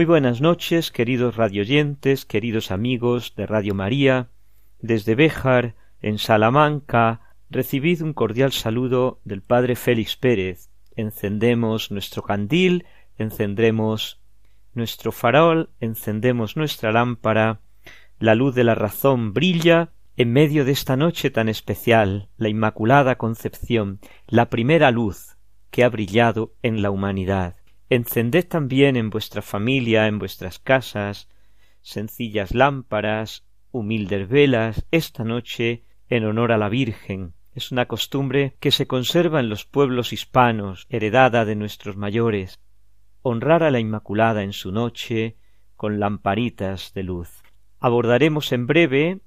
Muy buenas noches, queridos radioyentes, queridos amigos de Radio María, desde Béjar, en Salamanca, recibid un cordial saludo del Padre Félix Pérez. Encendemos nuestro candil, encendremos nuestro farol, encendemos nuestra lámpara, la luz de la razón brilla en medio de esta noche tan especial, la Inmaculada Concepción, la primera luz que ha brillado en la humanidad. Encended también en vuestra familia, en vuestras casas, sencillas lámparas, humildes velas, esta noche en honor a la Virgen. Es una costumbre que se conserva en los pueblos hispanos, heredada de nuestros mayores. Honrar a la Inmaculada en su noche con lamparitas de luz. Abordaremos en breve,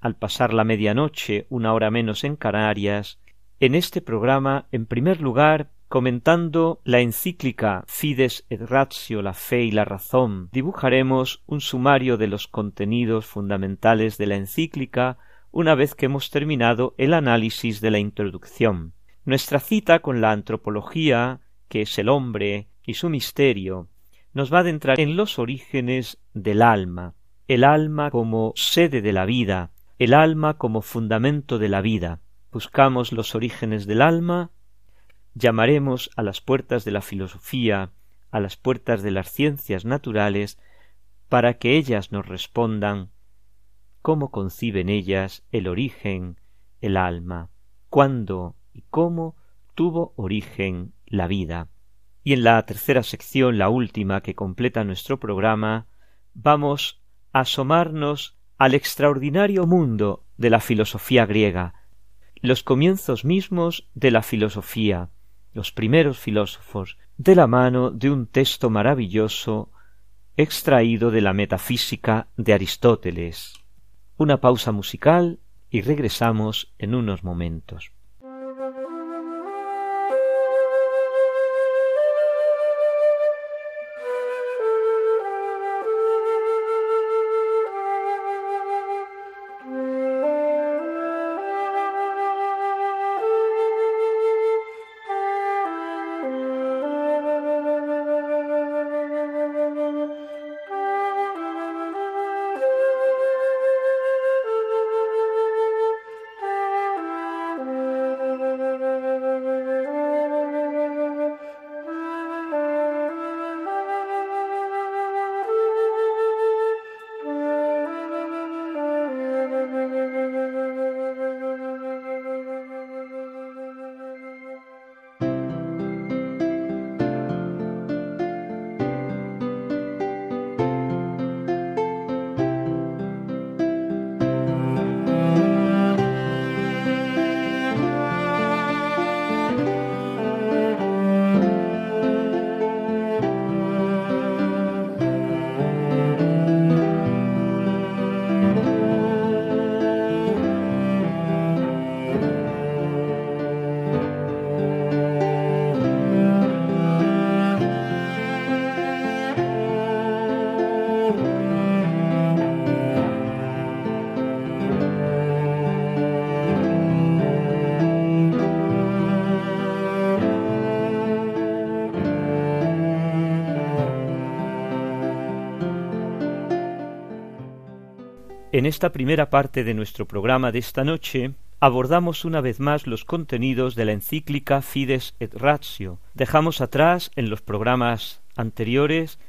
al pasar la medianoche, una hora menos en Canarias, en este programa, en primer lugar, Comentando la encíclica Fides et Ratio, la fe y la razón, dibujaremos un sumario de los contenidos fundamentales de la encíclica una vez que hemos terminado el análisis de la introducción. Nuestra cita con la antropología, que es el hombre y su misterio, nos va a adentrar en los orígenes del alma, el alma como sede de la vida, el alma como fundamento de la vida. Buscamos los orígenes del alma llamaremos a las puertas de la filosofía, a las puertas de las ciencias naturales, para que ellas nos respondan cómo conciben ellas el origen, el alma, cuándo y cómo tuvo origen la vida. Y en la tercera sección, la última que completa nuestro programa, vamos a asomarnos al extraordinario mundo de la filosofía griega, los comienzos mismos de la filosofía, los primeros filósofos, de la mano de un texto maravilloso extraído de la metafísica de Aristóteles. Una pausa musical y regresamos en unos momentos. En esta primera parte de nuestro programa de esta noche abordamos una vez más los contenidos de la encíclica Fides et Ratio. Dejamos atrás en los programas anteriores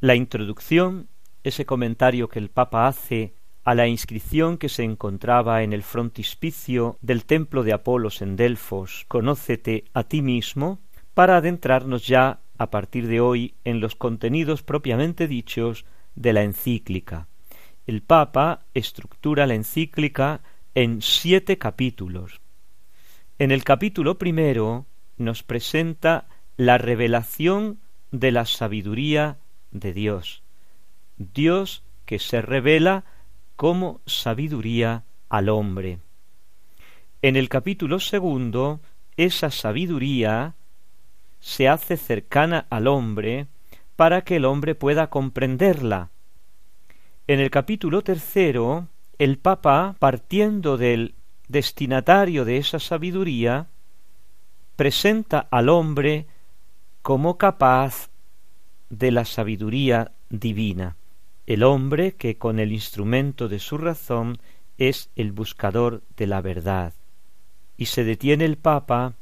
la introducción, ese comentario que el Papa hace a la inscripción que se encontraba en el frontispicio del templo de Apolos en Delfos, Conócete a ti mismo, para adentrarnos ya a partir de hoy en los contenidos propiamente dichos de la encíclica el Papa estructura la encíclica en siete capítulos. En el capítulo primero nos presenta la revelación de la sabiduría de Dios. Dios que se revela como sabiduría al hombre. En el capítulo segundo, esa sabiduría se hace cercana al hombre para que el hombre pueda comprenderla. En el capítulo tercero, el Papa, partiendo del destinatario de esa sabiduría, presenta al hombre como capaz de la sabiduría divina, el hombre que con el instrumento de su razón es el buscador de la verdad. Y se detiene el Papa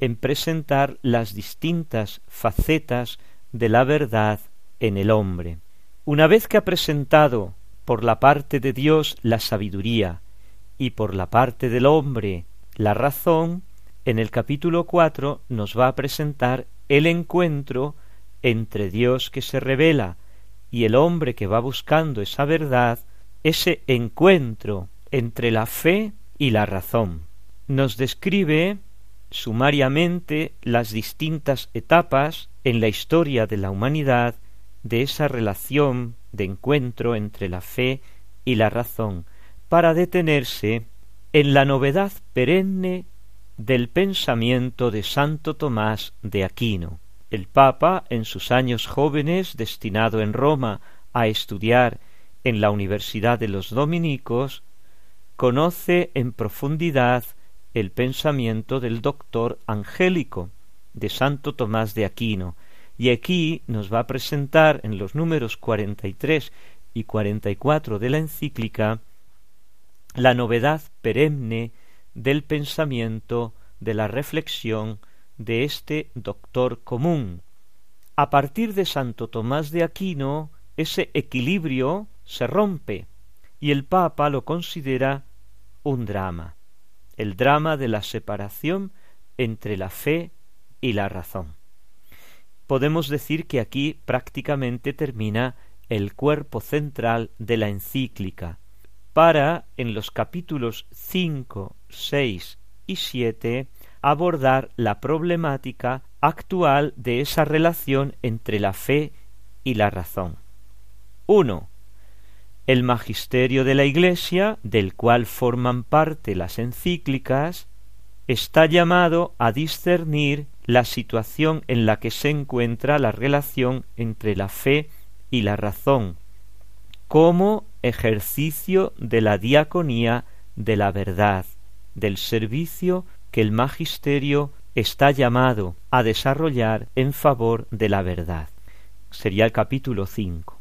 en presentar las distintas facetas de la verdad en el hombre. Una vez que ha presentado por la parte de Dios la sabiduría y por la parte del hombre la razón, en el capítulo cuatro nos va a presentar el encuentro entre Dios que se revela y el hombre que va buscando esa verdad, ese encuentro entre la fe y la razón. Nos describe sumariamente las distintas etapas en la historia de la humanidad de esa relación de encuentro entre la fe y la razón, para detenerse en la novedad perenne del pensamiento de Santo Tomás de Aquino. El Papa, en sus años jóvenes, destinado en Roma a estudiar en la Universidad de los Dominicos, conoce en profundidad el pensamiento del doctor angélico de Santo Tomás de Aquino, y aquí nos va a presentar en los números cuarenta y tres y cuarenta y cuatro de la encíclica la novedad perenne del pensamiento, de la reflexión de este doctor común. A partir de Santo Tomás de Aquino, ese equilibrio se rompe y el Papa lo considera un drama, el drama de la separación entre la fe y la razón podemos decir que aquí prácticamente termina el cuerpo central de la encíclica, para en los capítulos cinco, seis y siete abordar la problemática actual de esa relación entre la fe y la razón. 1. El magisterio de la Iglesia, del cual forman parte las encíclicas, está llamado a discernir la situación en la que se encuentra la relación entre la fe y la razón, como ejercicio de la diaconía de la verdad, del servicio que el magisterio está llamado a desarrollar en favor de la verdad. Sería el capítulo 5.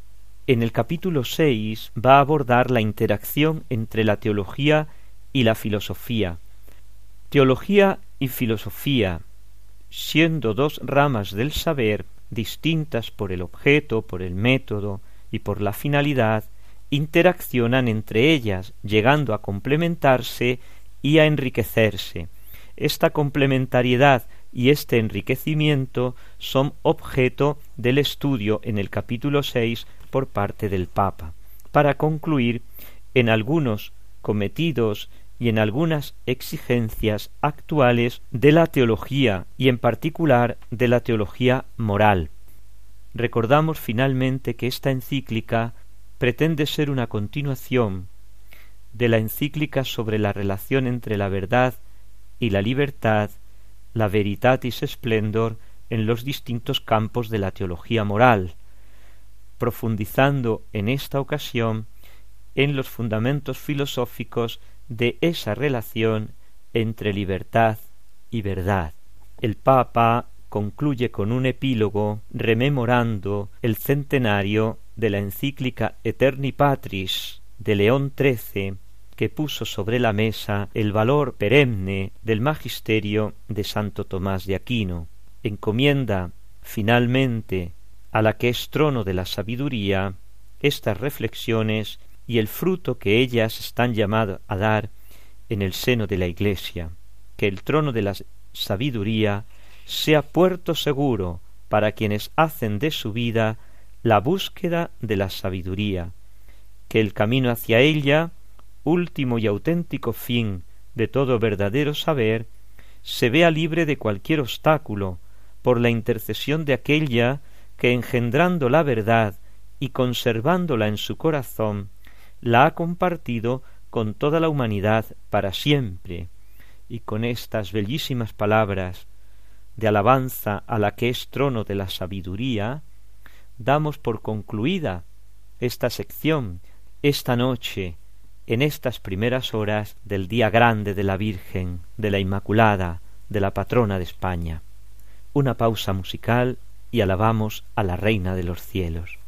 En el capítulo 6 va a abordar la interacción entre la teología y la filosofía. Teología y filosofía siendo dos ramas del saber distintas por el objeto, por el método y por la finalidad, interaccionan entre ellas, llegando a complementarse y a enriquecerse. Esta complementariedad y este enriquecimiento son objeto del estudio en el capítulo seis por parte del Papa, para concluir en algunos cometidos y en algunas exigencias actuales de la teología y en particular de la teología moral. Recordamos finalmente que esta encíclica pretende ser una continuación de la encíclica sobre la relación entre la verdad y la libertad, la veritatis splendor en los distintos campos de la teología moral, profundizando en esta ocasión en los fundamentos filosóficos de esa relación entre libertad y verdad. El Papa concluye con un epílogo rememorando el centenario de la encíclica Eterni Patris de León XIII que puso sobre la mesa el valor perenne del magisterio de Santo Tomás de Aquino. Encomienda finalmente a la que es trono de la sabiduría estas reflexiones y el fruto que ellas están llamadas a dar en el seno de la Iglesia, que el trono de la sabiduría sea puerto seguro para quienes hacen de su vida la búsqueda de la sabiduría, que el camino hacia ella, último y auténtico fin de todo verdadero saber, se vea libre de cualquier obstáculo, por la intercesión de aquella que engendrando la verdad y conservándola en su corazón, la ha compartido con toda la humanidad para siempre, y con estas bellísimas palabras de alabanza a la que es trono de la sabiduría, damos por concluida esta sección esta noche, en estas primeras horas del día grande de la Virgen, de la Inmaculada, de la patrona de España. Una pausa musical y alabamos a la Reina de los cielos.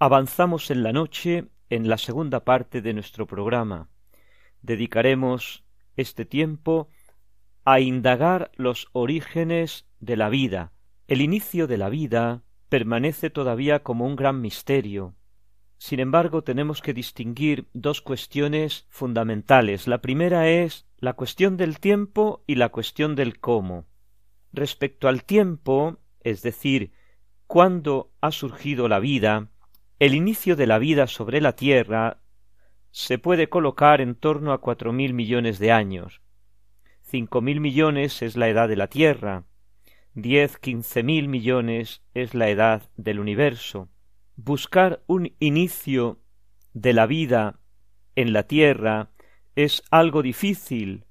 Avanzamos en la noche en la segunda parte de nuestro programa. Dedicaremos este tiempo a indagar los orígenes de la vida. El inicio de la vida permanece todavía como un gran misterio. Sin embargo, tenemos que distinguir dos cuestiones fundamentales. La primera es la cuestión del tiempo y la cuestión del cómo. Respecto al tiempo, es decir, cuándo ha surgido la vida, el inicio de la vida sobre la Tierra se puede colocar en torno a cuatro mil millones de años. Cinco mil millones es la edad de la Tierra. Diez, quince mil millones es la edad del universo. Buscar un inicio de la vida en la Tierra es algo difícil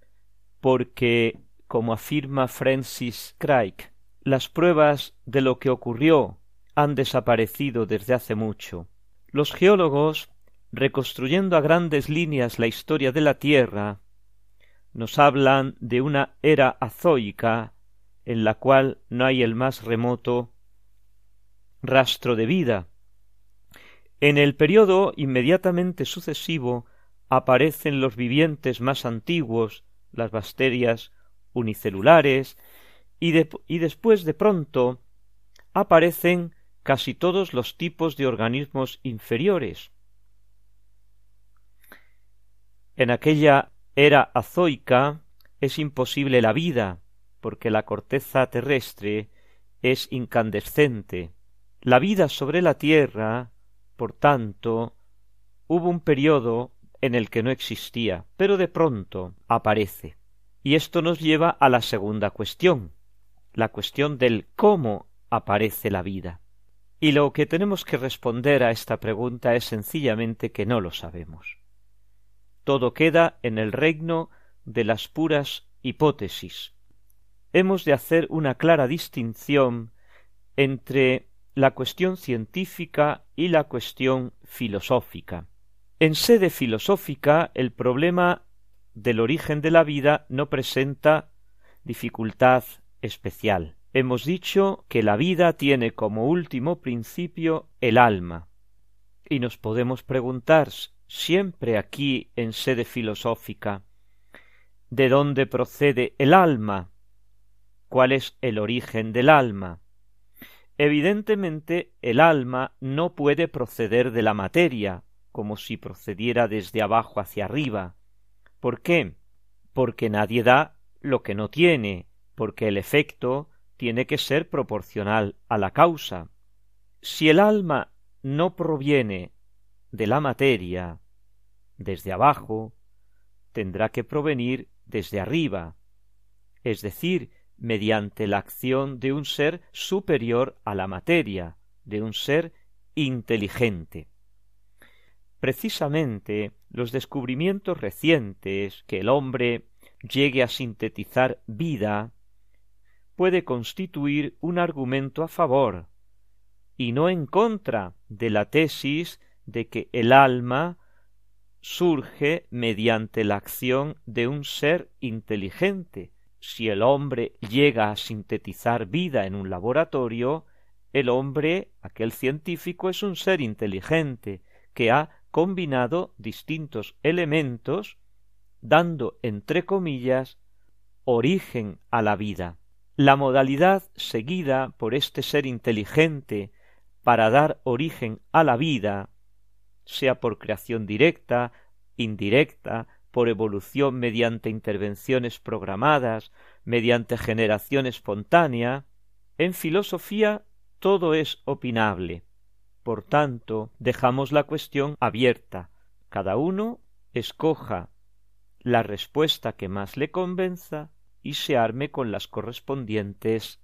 porque, como afirma Francis Crick, las pruebas de lo que ocurrió han desaparecido desde hace mucho. Los geólogos, reconstruyendo a grandes líneas la historia de la Tierra, nos hablan de una era azoica en la cual no hay el más remoto rastro de vida. En el periodo inmediatamente sucesivo aparecen los vivientes más antiguos, las bacterias unicelulares, y, y después de pronto aparecen casi todos los tipos de organismos inferiores. En aquella era azoica es imposible la vida, porque la corteza terrestre es incandescente. La vida sobre la tierra, por tanto, hubo un periodo en el que no existía, pero de pronto aparece. Y esto nos lleva a la segunda cuestión, la cuestión del cómo aparece la vida. Y lo que tenemos que responder a esta pregunta es sencillamente que no lo sabemos. Todo queda en el reino de las puras hipótesis. Hemos de hacer una clara distinción entre la cuestión científica y la cuestión filosófica. En sede filosófica, el problema del origen de la vida no presenta dificultad especial. Hemos dicho que la vida tiene como último principio el alma. Y nos podemos preguntar siempre aquí en sede filosófica ¿de dónde procede el alma? ¿Cuál es el origen del alma? Evidentemente el alma no puede proceder de la materia, como si procediera desde abajo hacia arriba. ¿Por qué? Porque nadie da lo que no tiene, porque el efecto tiene que ser proporcional a la causa. Si el alma no proviene de la materia, desde abajo, tendrá que provenir desde arriba, es decir, mediante la acción de un ser superior a la materia, de un ser inteligente. Precisamente los descubrimientos recientes que el hombre llegue a sintetizar vida puede constituir un argumento a favor y no en contra de la tesis de que el alma surge mediante la acción de un ser inteligente. Si el hombre llega a sintetizar vida en un laboratorio, el hombre, aquel científico, es un ser inteligente que ha combinado distintos elementos, dando, entre comillas, origen a la vida. La modalidad seguida por este ser inteligente para dar origen a la vida, sea por creación directa, indirecta, por evolución mediante intervenciones programadas, mediante generación espontánea, en filosofía todo es opinable. Por tanto, dejamos la cuestión abierta. Cada uno escoja la respuesta que más le convenza y se arme con las correspondientes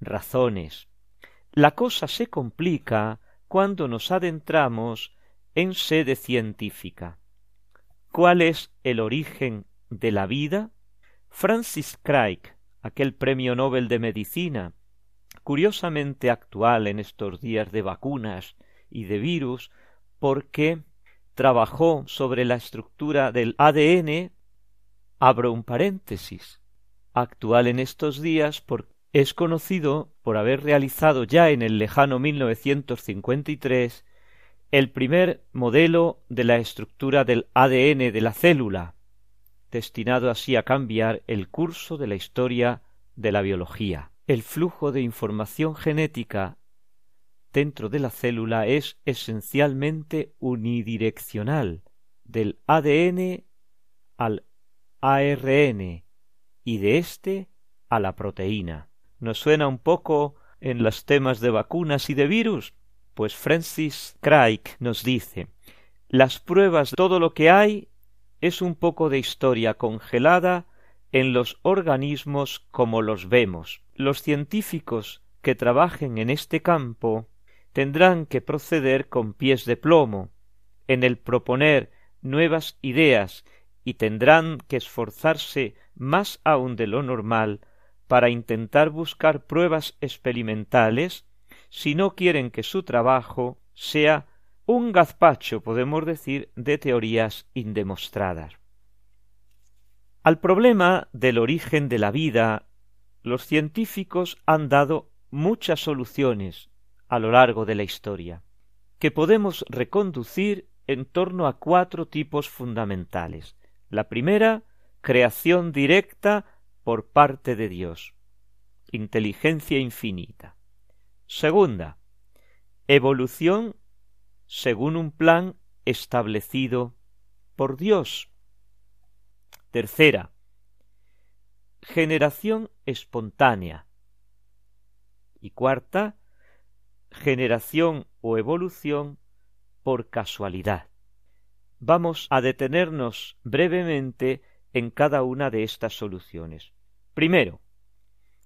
razones. La cosa se complica cuando nos adentramos en sede científica. ¿Cuál es el origen de la vida? Francis Crick, aquel premio Nobel de Medicina, curiosamente actual en estos días de vacunas y de virus, porque trabajó sobre la estructura del ADN, abro un paréntesis, actual en estos días porque es conocido por haber realizado ya en el lejano 1953 el primer modelo de la estructura del ADN de la célula, destinado así a cambiar el curso de la historia de la biología. El flujo de información genética dentro de la célula es esencialmente unidireccional, del ADN al ARN, y de éste a la proteína. ¿Nos suena un poco en los temas de vacunas y de virus? Pues Francis Crick nos dice las pruebas, todo lo que hay es un poco de historia congelada en los organismos como los vemos. Los científicos que trabajen en este campo tendrán que proceder con pies de plomo en el proponer nuevas ideas y tendrán que esforzarse más aún de lo normal para intentar buscar pruebas experimentales si no quieren que su trabajo sea un gazpacho, podemos decir, de teorías indemostradas. Al problema del origen de la vida, los científicos han dado muchas soluciones a lo largo de la historia, que podemos reconducir en torno a cuatro tipos fundamentales. La primera, creación directa por parte de Dios, inteligencia infinita. Segunda, evolución según un plan establecido por Dios. Tercera, generación espontánea. Y cuarta, generación o evolución por casualidad. Vamos a detenernos brevemente en cada una de estas soluciones. Primero,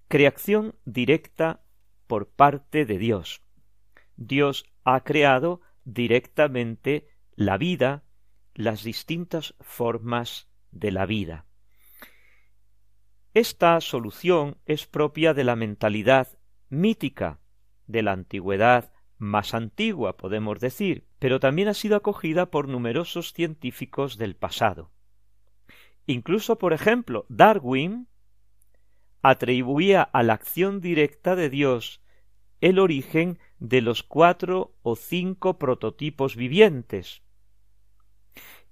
creación directa por parte de Dios. Dios ha creado directamente la vida, las distintas formas de la vida. Esta solución es propia de la mentalidad mítica de la antigüedad más antigua, podemos decir, pero también ha sido acogida por numerosos científicos del pasado. Incluso, por ejemplo, Darwin atribuía a la acción directa de Dios el origen de los cuatro o cinco prototipos vivientes.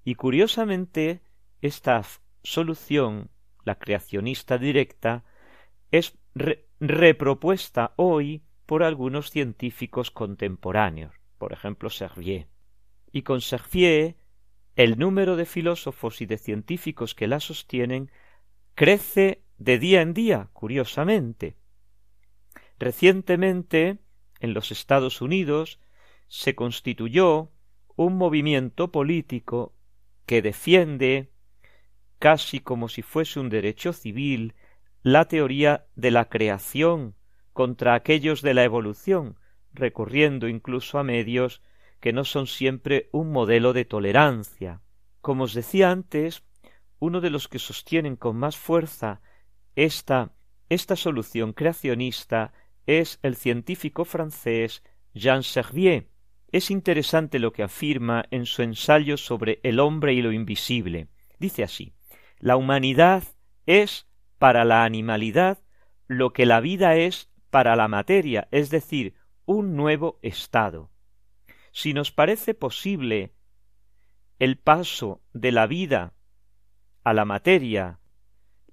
Y curiosamente, esta solución, la creacionista directa, es repropuesta hoy por algunos científicos contemporáneos, por ejemplo Servier. Y con Servier, el número de filósofos y de científicos que la sostienen crece de día en día, curiosamente. Recientemente, en los Estados Unidos, se constituyó un movimiento político que defiende, casi como si fuese un derecho civil, la teoría de la creación contra aquellos de la evolución, recurriendo incluso a medios que no son siempre un modelo de tolerancia. Como os decía antes, uno de los que sostienen con más fuerza esta, esta solución creacionista es el científico francés Jean Servier. Es interesante lo que afirma en su ensayo sobre el hombre y lo invisible. Dice así La humanidad es para la animalidad lo que la vida es para la materia, es decir, un nuevo estado. Si nos parece posible el paso de la vida a la materia,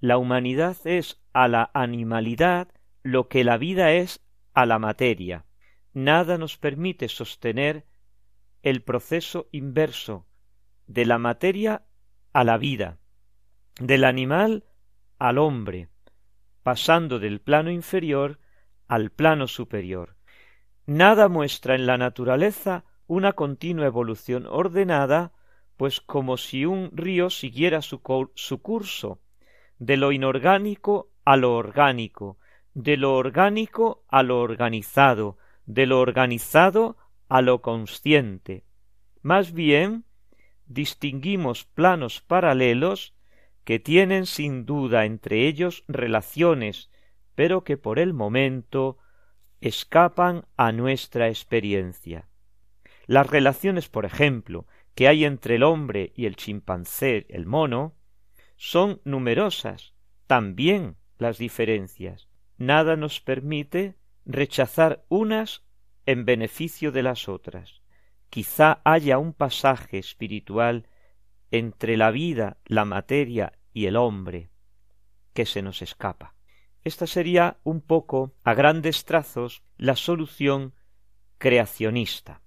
la humanidad es a la animalidad lo que la vida es a la materia. Nada nos permite sostener el proceso inverso de la materia a la vida, del animal al hombre, pasando del plano inferior al plano superior. Nada muestra en la naturaleza una continua evolución ordenada, pues como si un río siguiera su, curso, de lo inorgánico a lo orgánico, de lo orgánico a lo organizado, de lo organizado a lo consciente. Más bien, distinguimos planos paralelos que tienen sin duda entre ellos relaciones pero que por el momento escapan a nuestra experiencia. Las relaciones, por ejemplo, que hay entre el hombre y el chimpancé, el mono, son numerosas, también las diferencias. Nada nos permite rechazar unas en beneficio de las otras. Quizá haya un pasaje espiritual entre la vida, la materia y el hombre que se nos escapa. Esta sería un poco, a grandes trazos, la solución creacionista.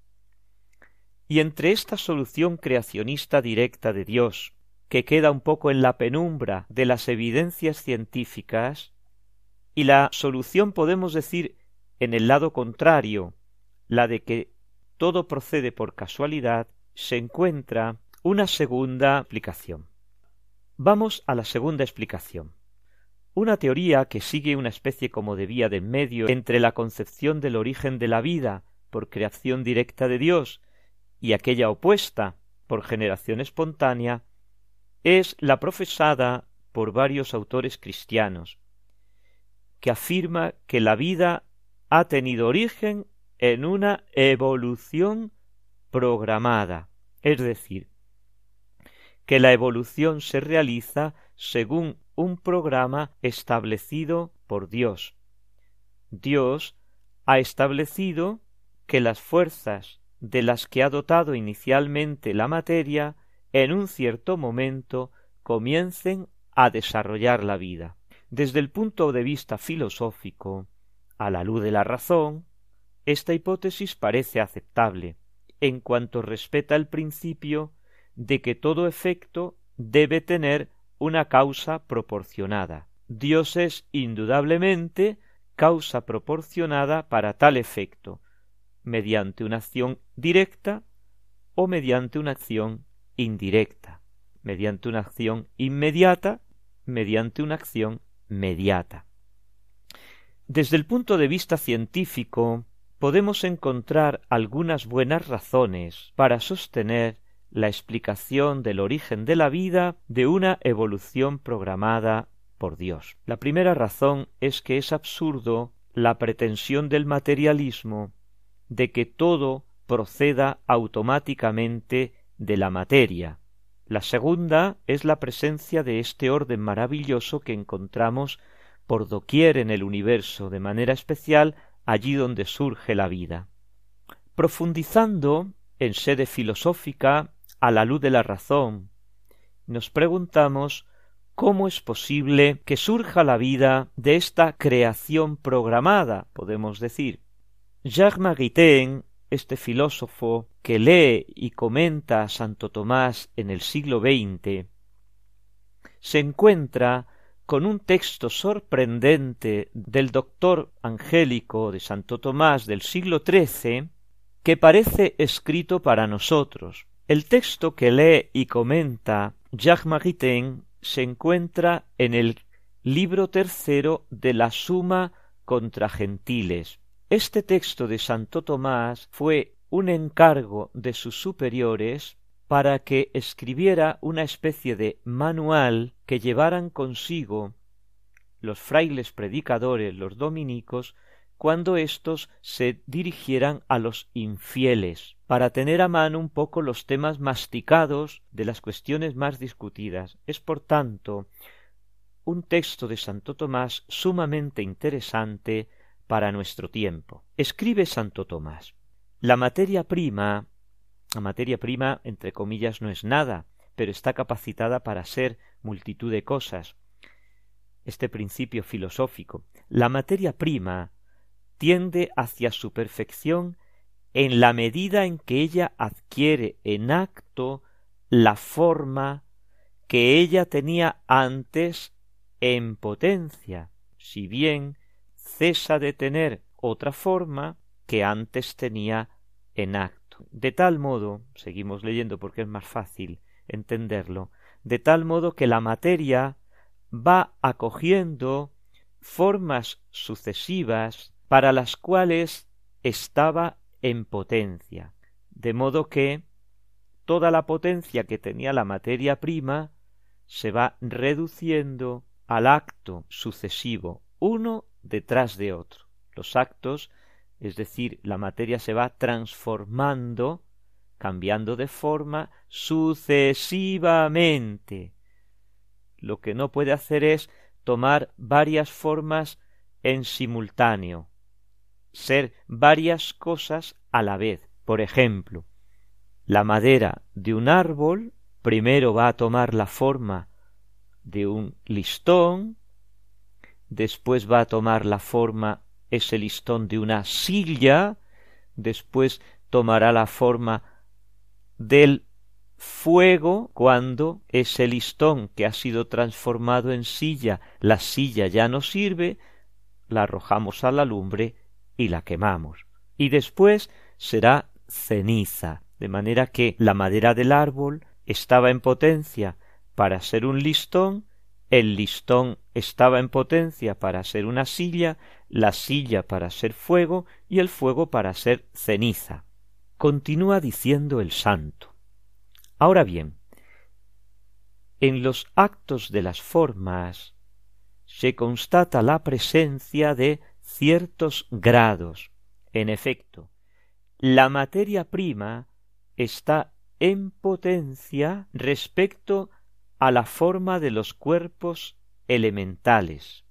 Y entre esta solución creacionista directa de Dios, que queda un poco en la penumbra de las evidencias científicas, y la solución podemos decir en el lado contrario, la de que todo procede por casualidad, se encuentra una segunda explicación. Vamos a la segunda explicación. Una teoría que sigue una especie como de vía de medio entre la concepción del origen de la vida por creación directa de Dios y aquella opuesta por generación espontánea es la profesada por varios autores cristianos, que afirma que la vida ha tenido origen en una evolución programada, es decir, que la evolución se realiza según un programa establecido por Dios. Dios ha establecido que las fuerzas de las que ha dotado inicialmente la materia en un cierto momento comiencen a desarrollar la vida. Desde el punto de vista filosófico, a la luz de la razón, esta hipótesis parece aceptable, en cuanto respeta el principio de que todo efecto debe tener una causa proporcionada. Dios es indudablemente causa proporcionada para tal efecto, mediante una acción directa o mediante una acción indirecta. mediante una acción inmediata, mediante una acción mediata. Desde el punto de vista científico, podemos encontrar algunas buenas razones para sostener la explicación del origen de la vida de una evolución programada por Dios. La primera razón es que es absurdo la pretensión del materialismo de que todo proceda automáticamente de la materia. La segunda es la presencia de este orden maravilloso que encontramos por doquier en el universo, de manera especial allí donde surge la vida. Profundizando en sede filosófica a la luz de la razón, nos preguntamos cómo es posible que surja la vida de esta creación programada, podemos decir. Jacques Maritain, este filósofo que lee y comenta a Santo Tomás en el siglo XX, se encuentra con un texto sorprendente del doctor angélico de Santo Tomás del siglo XIII que parece escrito para nosotros. El texto que lee y comenta Jacques Maritain se encuentra en el libro tercero de la Suma contra Gentiles. Este texto de Santo Tomás fue un encargo de sus superiores para que escribiera una especie de manual que llevaran consigo los frailes predicadores, los dominicos, cuando éstos se dirigieran a los infieles, para tener a mano un poco los temas masticados de las cuestiones más discutidas. Es, por tanto, un texto de Santo Tomás sumamente interesante para nuestro tiempo. Escribe Santo Tomás. La materia prima la materia prima, entre comillas, no es nada, pero está capacitada para ser multitud de cosas. Este principio filosófico. La materia prima tiende hacia su perfección en la medida en que ella adquiere en acto la forma que ella tenía antes en potencia, si bien cesa de tener otra forma que antes tenía en acto. De tal modo, seguimos leyendo porque es más fácil entenderlo, de tal modo que la materia va acogiendo formas sucesivas para las cuales estaba en potencia, de modo que toda la potencia que tenía la materia prima se va reduciendo al acto sucesivo, uno detrás de otro. Los actos es decir, la materia se va transformando, cambiando de forma sucesivamente. Lo que no puede hacer es tomar varias formas en simultáneo, ser varias cosas a la vez. Por ejemplo, la madera de un árbol primero va a tomar la forma de un listón, después va a tomar la forma ese listón de una silla, después tomará la forma del fuego cuando ese listón que ha sido transformado en silla, la silla ya no sirve, la arrojamos a la lumbre y la quemamos. Y después será ceniza, de manera que la madera del árbol estaba en potencia para ser un listón, el listón estaba en potencia para ser una silla, la silla para ser fuego y el fuego para ser ceniza. Continúa diciendo el santo. Ahora bien, en los actos de las formas se constata la presencia de ciertos grados. En efecto, la materia prima está en potencia respecto a la forma de los cuerpos elementales,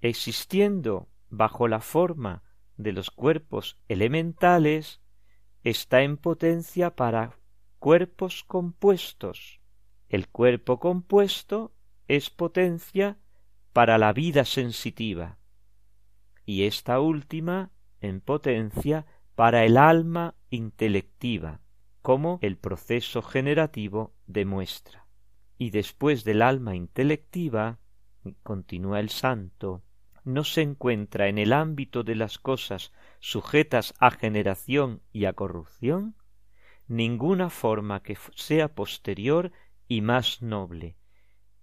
existiendo bajo la forma de los cuerpos elementales, está en potencia para cuerpos compuestos. El cuerpo compuesto es potencia para la vida sensitiva y esta última en potencia para el alma intelectiva, como el proceso generativo demuestra. Y después del alma intelectiva, continúa el santo, no se encuentra en el ámbito de las cosas sujetas a generación y a corrupción ninguna forma que sea posterior y más noble.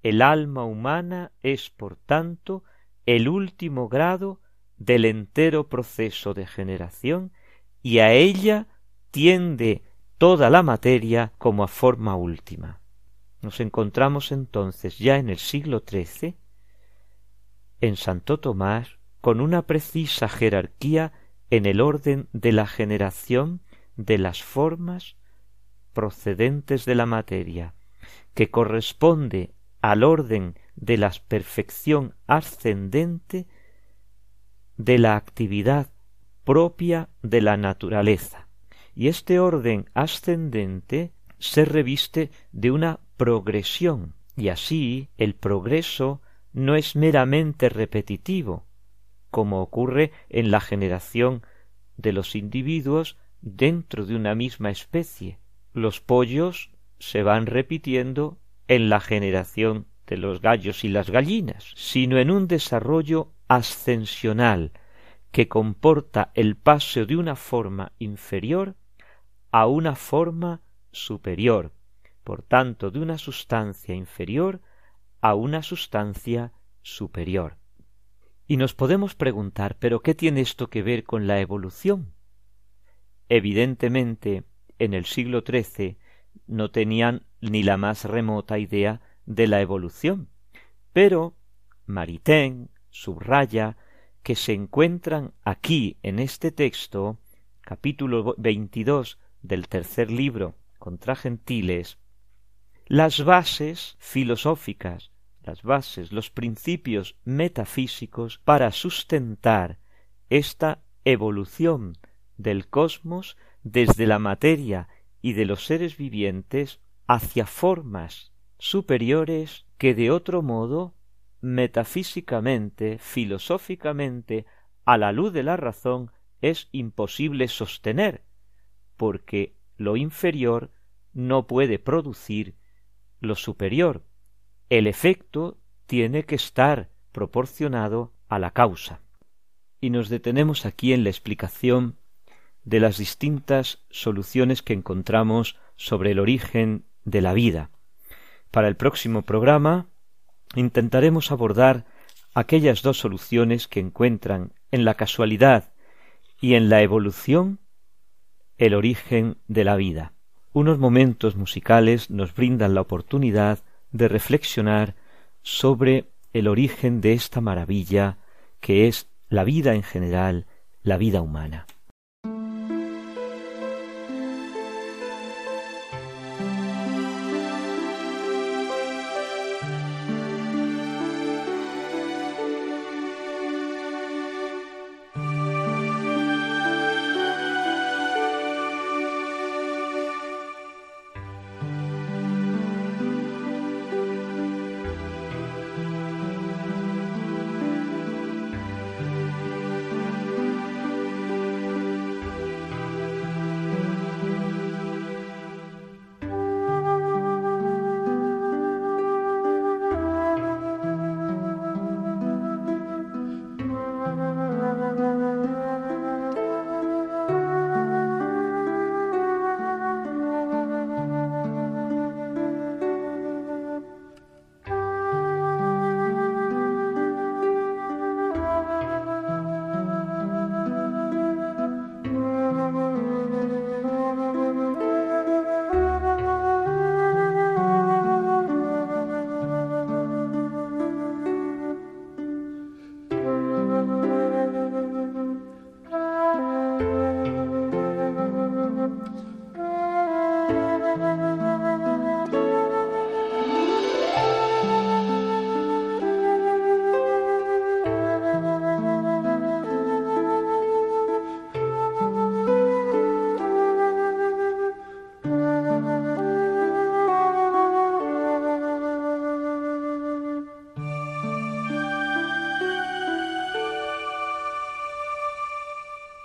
El alma humana es, por tanto, el último grado del entero proceso de generación y a ella tiende toda la materia como a forma última. Nos encontramos entonces ya en el siglo XIII en Santo Tomás con una precisa jerarquía en el orden de la generación de las formas procedentes de la materia, que corresponde al orden de la perfección ascendente de la actividad propia de la naturaleza. Y este orden ascendente se reviste de una progresión, y así el progreso no es meramente repetitivo, como ocurre en la generación de los individuos dentro de una misma especie. Los pollos se van repitiendo en la generación de los gallos y las gallinas, sino en un desarrollo ascensional que comporta el paso de una forma inferior a una forma superior, por tanto de una sustancia inferior a una sustancia superior. Y nos podemos preguntar, ¿pero qué tiene esto que ver con la evolución? Evidentemente, en el siglo XIII no tenían ni la más remota idea de la evolución, pero Maritain subraya que se encuentran aquí en este texto, capítulo veintidós del tercer libro contra gentiles, las bases filosóficas las bases, los principios metafísicos para sustentar esta evolución del cosmos desde la materia y de los seres vivientes hacia formas superiores que de otro modo metafísicamente, filosóficamente, a la luz de la razón, es imposible sostener, porque lo inferior no puede producir lo superior, el efecto tiene que estar proporcionado a la causa. Y nos detenemos aquí en la explicación de las distintas soluciones que encontramos sobre el origen de la vida. Para el próximo programa intentaremos abordar aquellas dos soluciones que encuentran en la casualidad y en la evolución el origen de la vida. Unos momentos musicales nos brindan la oportunidad de reflexionar sobre el origen de esta maravilla que es la vida en general, la vida humana.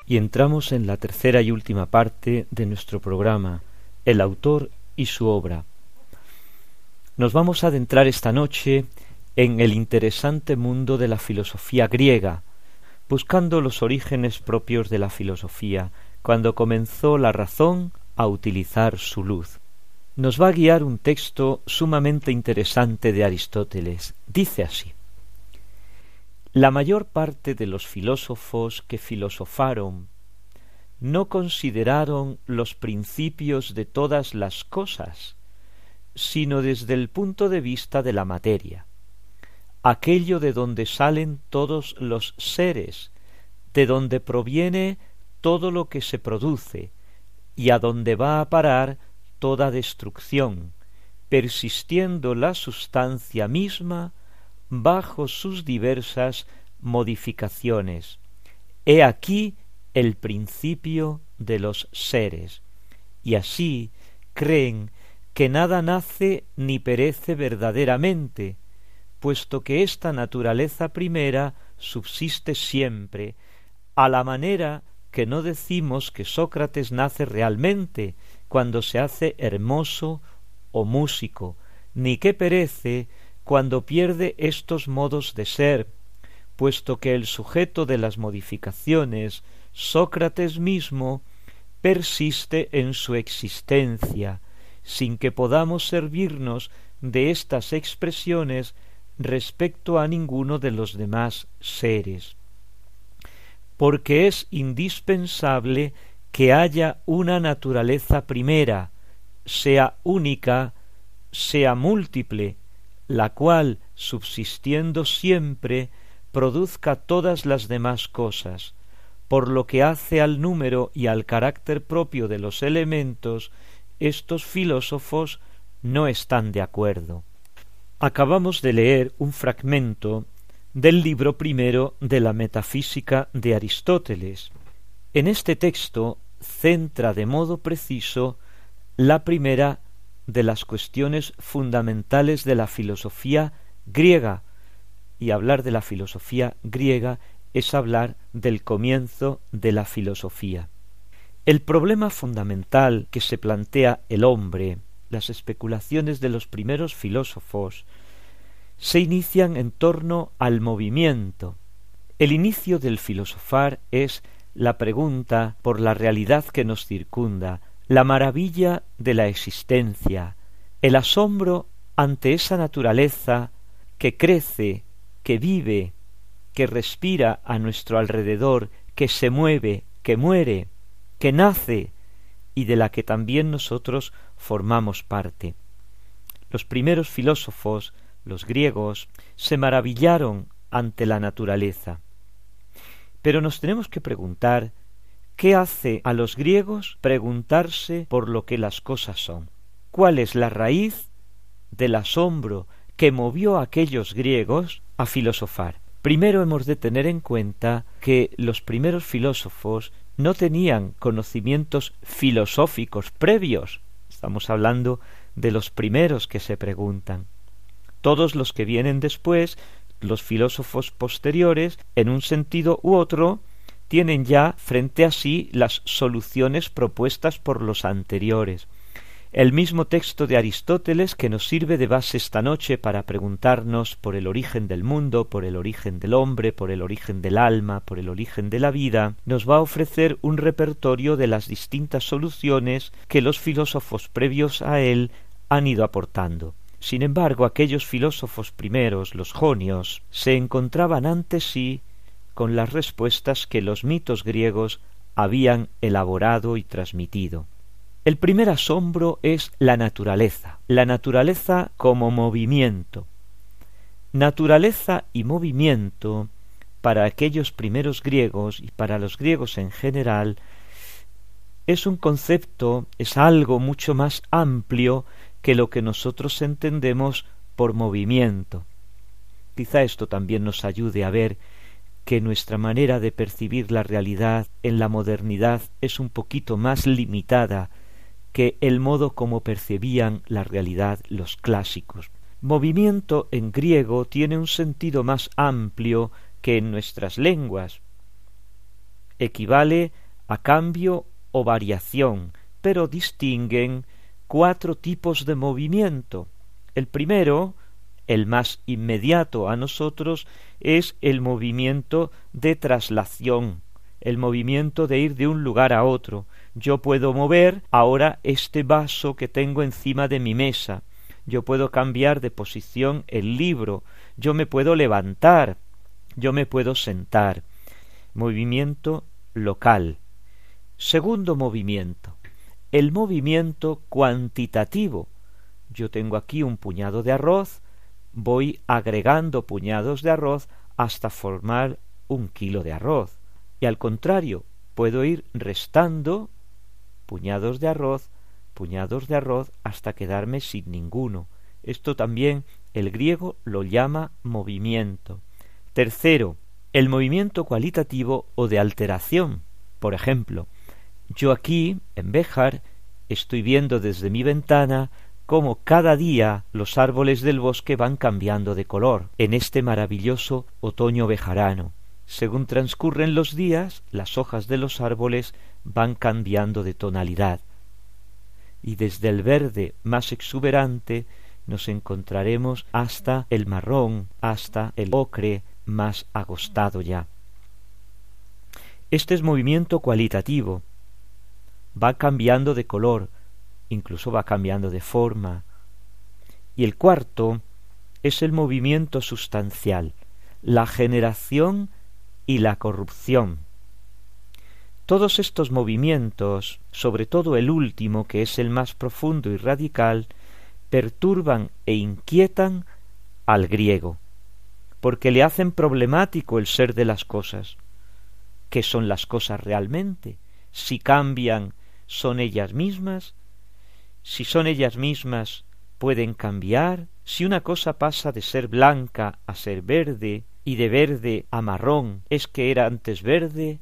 Y entramos en la tercera y última parte de nuestro programa, el autor y su obra. Nos vamos a adentrar esta noche en el interesante mundo de la filosofía griega, buscando los orígenes propios de la filosofía, cuando comenzó la razón a utilizar su luz. nos va a guiar un texto sumamente interesante de Aristóteles. Dice así La mayor parte de los filósofos que filosofaron no consideraron los principios de todas las cosas, sino desde el punto de vista de la materia, aquello de donde salen todos los seres, de donde proviene todo lo que se produce, y a donde va a parar toda destrucción, persistiendo la sustancia misma bajo sus diversas modificaciones. He aquí el principio de los seres, y así creen que nada nace ni perece verdaderamente, puesto que esta naturaleza primera subsiste siempre, a la manera que no decimos que Sócrates nace realmente cuando se hace hermoso o músico, ni que perece cuando pierde estos modos de ser, puesto que el sujeto de las modificaciones Sócrates mismo persiste en su existencia, sin que podamos servirnos de estas expresiones respecto a ninguno de los demás seres. Porque es indispensable que haya una naturaleza primera, sea única, sea múltiple, la cual, subsistiendo siempre, produzca todas las demás cosas, por lo que hace al número y al carácter propio de los elementos, estos filósofos no están de acuerdo. Acabamos de leer un fragmento del libro primero de la Metafísica de Aristóteles. En este texto centra de modo preciso la primera de las cuestiones fundamentales de la filosofía griega, y hablar de la filosofía griega es hablar del comienzo de la filosofía. El problema fundamental que se plantea el hombre, las especulaciones de los primeros filósofos, se inician en torno al movimiento. El inicio del filosofar es la pregunta por la realidad que nos circunda, la maravilla de la existencia, el asombro ante esa naturaleza que crece, que vive, que respira a nuestro alrededor, que se mueve, que muere, que nace y de la que también nosotros formamos parte. Los primeros filósofos, los griegos, se maravillaron ante la naturaleza. Pero nos tenemos que preguntar ¿qué hace a los griegos preguntarse por lo que las cosas son? ¿Cuál es la raíz del asombro que movió a aquellos griegos a filosofar? Primero hemos de tener en cuenta que los primeros filósofos no tenían conocimientos filosóficos previos. Estamos hablando de los primeros que se preguntan. Todos los que vienen después, los filósofos posteriores, en un sentido u otro, tienen ya frente a sí las soluciones propuestas por los anteriores el mismo texto de Aristóteles que nos sirve de base esta noche para preguntarnos por el origen del mundo, por el origen del hombre, por el origen del alma, por el origen de la vida, nos va a ofrecer un repertorio de las distintas soluciones que los filósofos previos a él han ido aportando. Sin embargo, aquellos filósofos primeros, los jonios, se encontraban ante sí con las respuestas que los mitos griegos habían elaborado y transmitido. El primer asombro es la naturaleza, la naturaleza como movimiento. Naturaleza y movimiento para aquellos primeros griegos y para los griegos en general es un concepto, es algo mucho más amplio que lo que nosotros entendemos por movimiento. Quizá esto también nos ayude a ver que nuestra manera de percibir la realidad en la modernidad es un poquito más limitada que el modo como percibían la realidad los clásicos. Movimiento en griego tiene un sentido más amplio que en nuestras lenguas. Equivale a cambio o variación, pero distinguen cuatro tipos de movimiento. El primero, el más inmediato a nosotros, es el movimiento de traslación, el movimiento de ir de un lugar a otro, Yo puedo mover ahora este vaso que tengo encima de mi mesa. Yo puedo cambiar de posición el libro. Yo me puedo levantar. Yo me puedo sentar. Movimiento local. Segundo movimiento. El movimiento cuantitativo. Yo tengo aquí un puñado de arroz, voy agregando puñados de arroz hasta formar un kilo de arroz. Y al contrario, puedo ir restando puñados de arroz, puñados de arroz hasta quedarme sin ninguno. Esto también el griego lo llama movimiento. Tercero, el movimiento cualitativo o de alteración. Por ejemplo, yo aquí, en Béjar, estoy viendo desde mi ventana cómo cada día los árboles del bosque van cambiando de color en este maravilloso otoño bejarano. Según transcurren los días, las hojas de los árboles van cambiando de tonalidad. Y desde el verde más exuberante nos encontraremos hasta el marrón, hasta el ocre más agostado ya. Este es movimiento cualitativo. Va cambiando de color, incluso va cambiando de forma. Y el cuarto es el movimiento sustancial, la generación y la corrupción. Todos estos movimientos, sobre todo el último, que es el más profundo y radical, perturban e inquietan al griego, porque le hacen problemático el ser de las cosas. ¿Qué son las cosas realmente? Si cambian, ¿son ellas mismas? Si son ellas mismas, pueden cambiar. Si una cosa pasa de ser blanca a ser verde, y de verde a marrón, ¿es que era antes verde?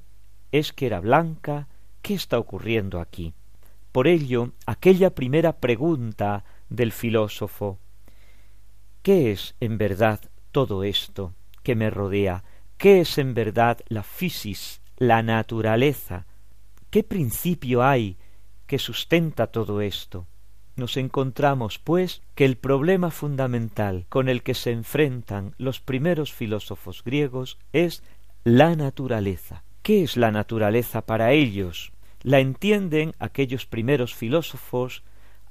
¿Es que era blanca? ¿Qué está ocurriendo aquí? Por ello, aquella primera pregunta del filósofo ¿Qué es en verdad todo esto que me rodea? ¿Qué es en verdad la fisis, la naturaleza? ¿Qué principio hay que sustenta todo esto? Nos encontramos, pues, que el problema fundamental con el que se enfrentan los primeros filósofos griegos es la naturaleza. ¿Qué es la naturaleza para ellos? La entienden aquellos primeros filósofos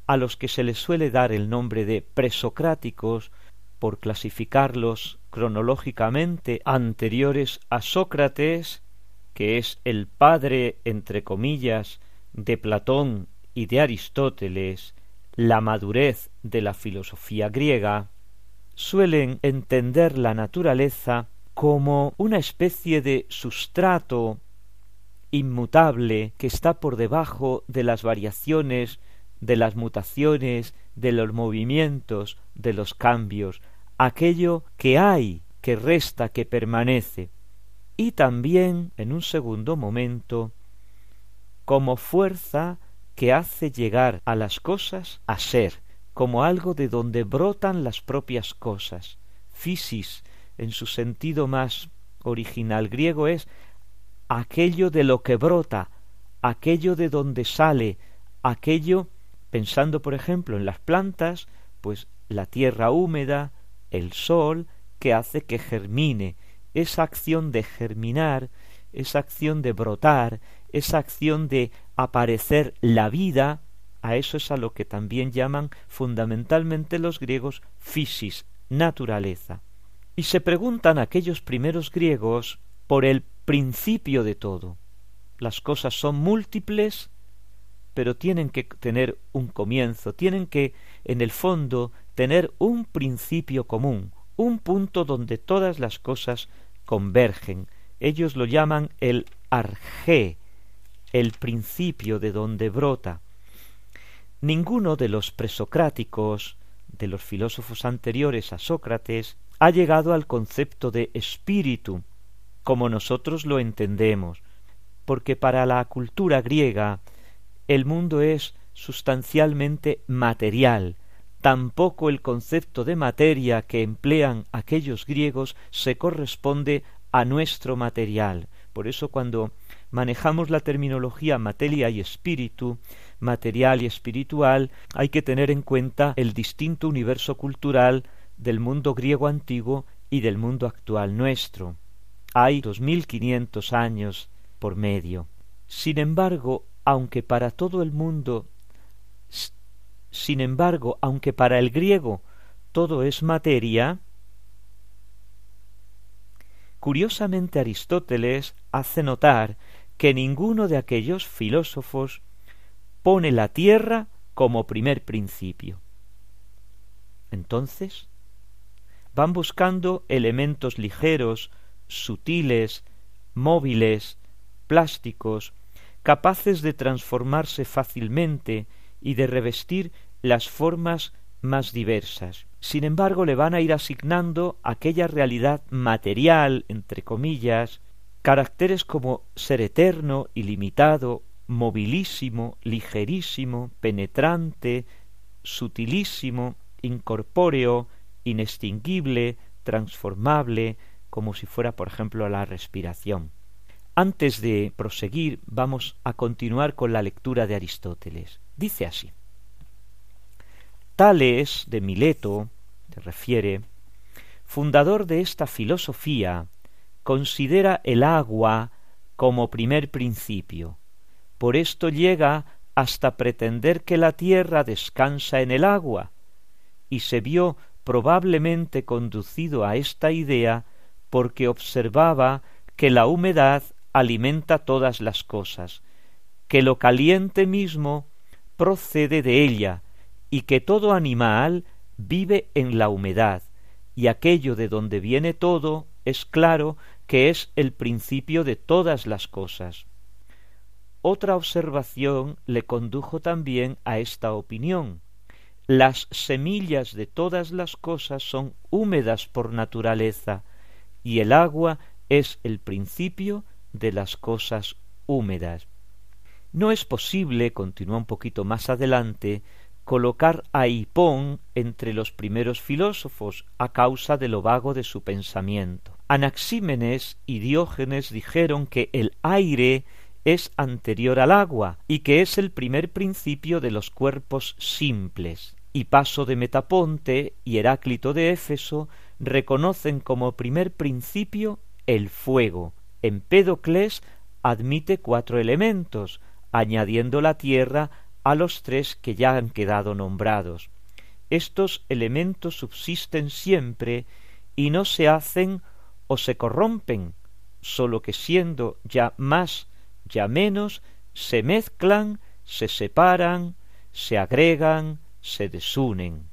a los que se les suele dar el nombre de presocráticos por clasificarlos cronológicamente anteriores a Sócrates, que es el padre, entre comillas, de Platón y de Aristóteles, la madurez de la filosofía griega, suelen entender la naturaleza como una especie de sustrato inmutable que está por debajo de las variaciones, de las mutaciones, de los movimientos, de los cambios, aquello que hay, que resta, que permanece, y también, en un segundo momento, como fuerza que hace llegar a las cosas a ser, como algo de donde brotan las propias cosas, fisis, en su sentido más original griego es aquello de lo que brota, aquello de donde sale, aquello, pensando por ejemplo en las plantas, pues la tierra húmeda, el sol, que hace que germine, esa acción de germinar, esa acción de brotar, esa acción de aparecer la vida, a eso es a lo que también llaman fundamentalmente los griegos fisis, naturaleza. Y se preguntan aquellos primeros griegos por el principio de todo. Las cosas son múltiples, pero tienen que tener un comienzo, tienen que, en el fondo, tener un principio común, un punto donde todas las cosas convergen. Ellos lo llaman el arjé, el principio de donde brota. Ninguno de los presocráticos, de los filósofos anteriores a Sócrates, ha llegado al concepto de espíritu, como nosotros lo entendemos, porque para la cultura griega el mundo es sustancialmente material, tampoco el concepto de materia que emplean aquellos griegos se corresponde a nuestro material. Por eso cuando manejamos la terminología materia y espíritu, material y espiritual, hay que tener en cuenta el distinto universo cultural del mundo griego antiguo y del mundo actual nuestro. Hay dos mil quinientos años por medio. Sin embargo, aunque para todo el mundo, sin embargo, aunque para el griego todo es materia, curiosamente Aristóteles hace notar que ninguno de aquellos filósofos pone la tierra como primer principio. Entonces, van buscando elementos ligeros, sutiles, móviles, plásticos, capaces de transformarse fácilmente y de revestir las formas más diversas. Sin embargo, le van a ir asignando aquella realidad material, entre comillas, caracteres como ser eterno, ilimitado, movilísimo, ligerísimo, penetrante, sutilísimo, incorpóreo, inextinguible, transformable, como si fuera, por ejemplo, la respiración. Antes de proseguir, vamos a continuar con la lectura de Aristóteles. Dice así. Tales de Mileto, se refiere, fundador de esta filosofía, considera el agua como primer principio. Por esto llega hasta pretender que la tierra descansa en el agua, y se vio probablemente conducido a esta idea porque observaba que la humedad alimenta todas las cosas, que lo caliente mismo procede de ella, y que todo animal vive en la humedad, y aquello de donde viene todo es claro que es el principio de todas las cosas. Otra observación le condujo también a esta opinión. Las semillas de todas las cosas son húmedas por naturaleza, y el agua es el principio de las cosas húmedas. No es posible, continúa un poquito más adelante, colocar a Hipón entre los primeros filósofos a causa de lo vago de su pensamiento. Anaxímenes y Diógenes dijeron que el aire es anterior al agua y que es el primer principio de los cuerpos simples. Y Paso de Metaponte y Heráclito de Éfeso reconocen como primer principio el fuego. Empédocles admite cuatro elementos, añadiendo la tierra a los tres que ya han quedado nombrados. Estos elementos subsisten siempre y no se hacen o se corrompen, sólo que siendo ya más, ya menos, se mezclan, se separan, se agregan, se desunen.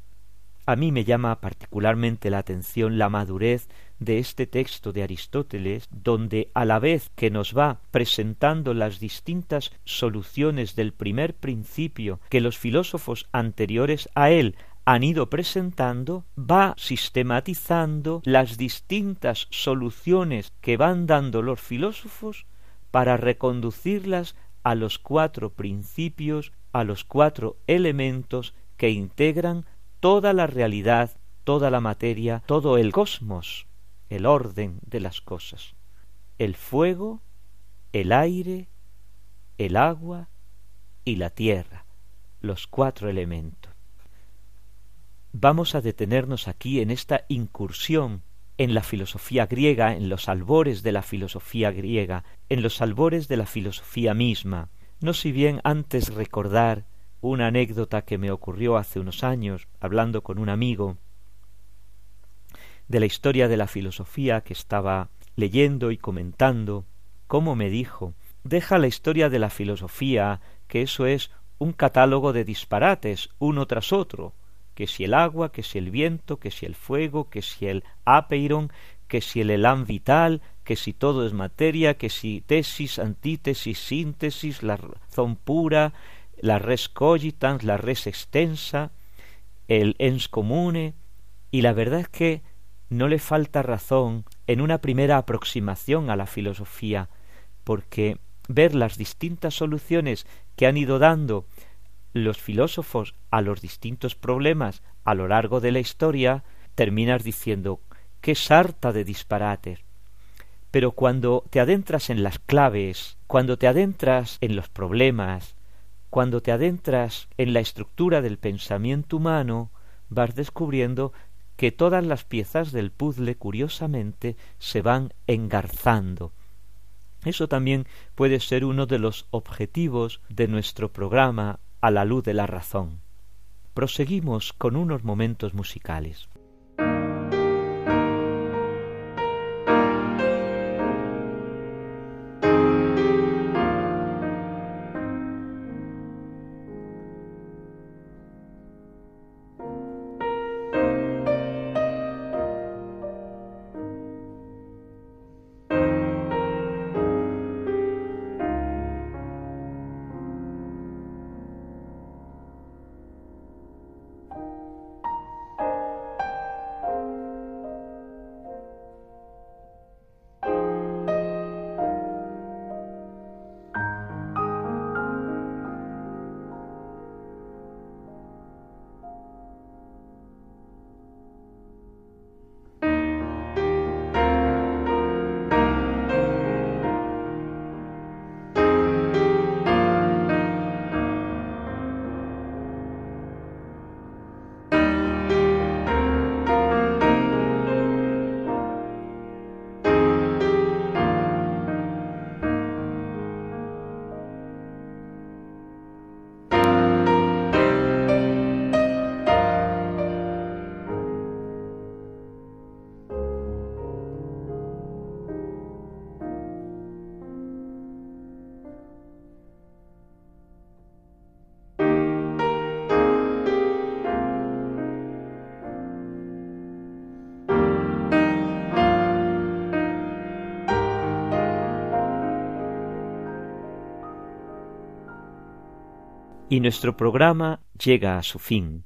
A mí me llama particularmente la atención la madurez de este texto de Aristóteles, donde a la vez que nos va presentando las distintas soluciones del primer principio que los filósofos anteriores a él han ido presentando, va sistematizando las distintas soluciones que van dando los filósofos para reconducirlas a los cuatro principios, a los cuatro elementos que integran toda la realidad, toda la materia, todo el cosmos, el orden de las cosas. El fuego, el aire, el agua y la tierra, los cuatro elementos. Vamos a detenernos aquí en esta incursión en la filosofía griega, en los albores de la filosofía griega, en los albores de la filosofía misma, no si bien antes recordar una anécdota que me ocurrió hace unos años hablando con un amigo de la historia de la filosofía que estaba leyendo y comentando, cómo me dijo deja la historia de la filosofía, que eso es un catálogo de disparates uno tras otro, que si el agua, que si el viento, que si el fuego, que si el apeiron, que si el elán vital, que si todo es materia, que si tesis, antítesis, síntesis, la razón pura, la res cogitans, la res extensa, el ens comune, y la verdad es que no le falta razón en una primera aproximación a la filosofía, porque ver las distintas soluciones que han ido dando los filósofos a los distintos problemas a lo largo de la historia, terminas diciendo qué sarta de disparates. Pero cuando te adentras en las claves, cuando te adentras en los problemas, cuando te adentras en la estructura del pensamiento humano, vas descubriendo que todas las piezas del puzzle curiosamente se van engarzando. Eso también puede ser uno de los objetivos de nuestro programa a la luz de la razón. Proseguimos con unos momentos musicales. Y nuestro programa llega a su fin,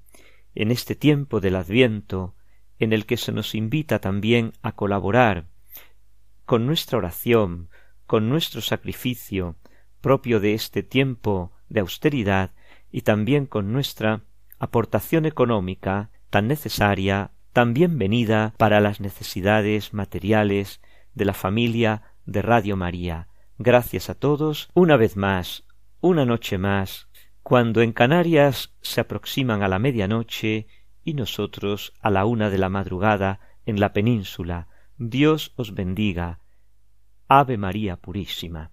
en este tiempo del Adviento, en el que se nos invita también a colaborar con nuestra oración, con nuestro sacrificio propio de este tiempo de austeridad y también con nuestra aportación económica tan necesaria, tan bienvenida para las necesidades materiales de la familia de Radio María. Gracias a todos, una vez más, una noche más, cuando en Canarias se aproximan a la medianoche y nosotros a la una de la madrugada en la península. Dios os bendiga. Ave María Purísima.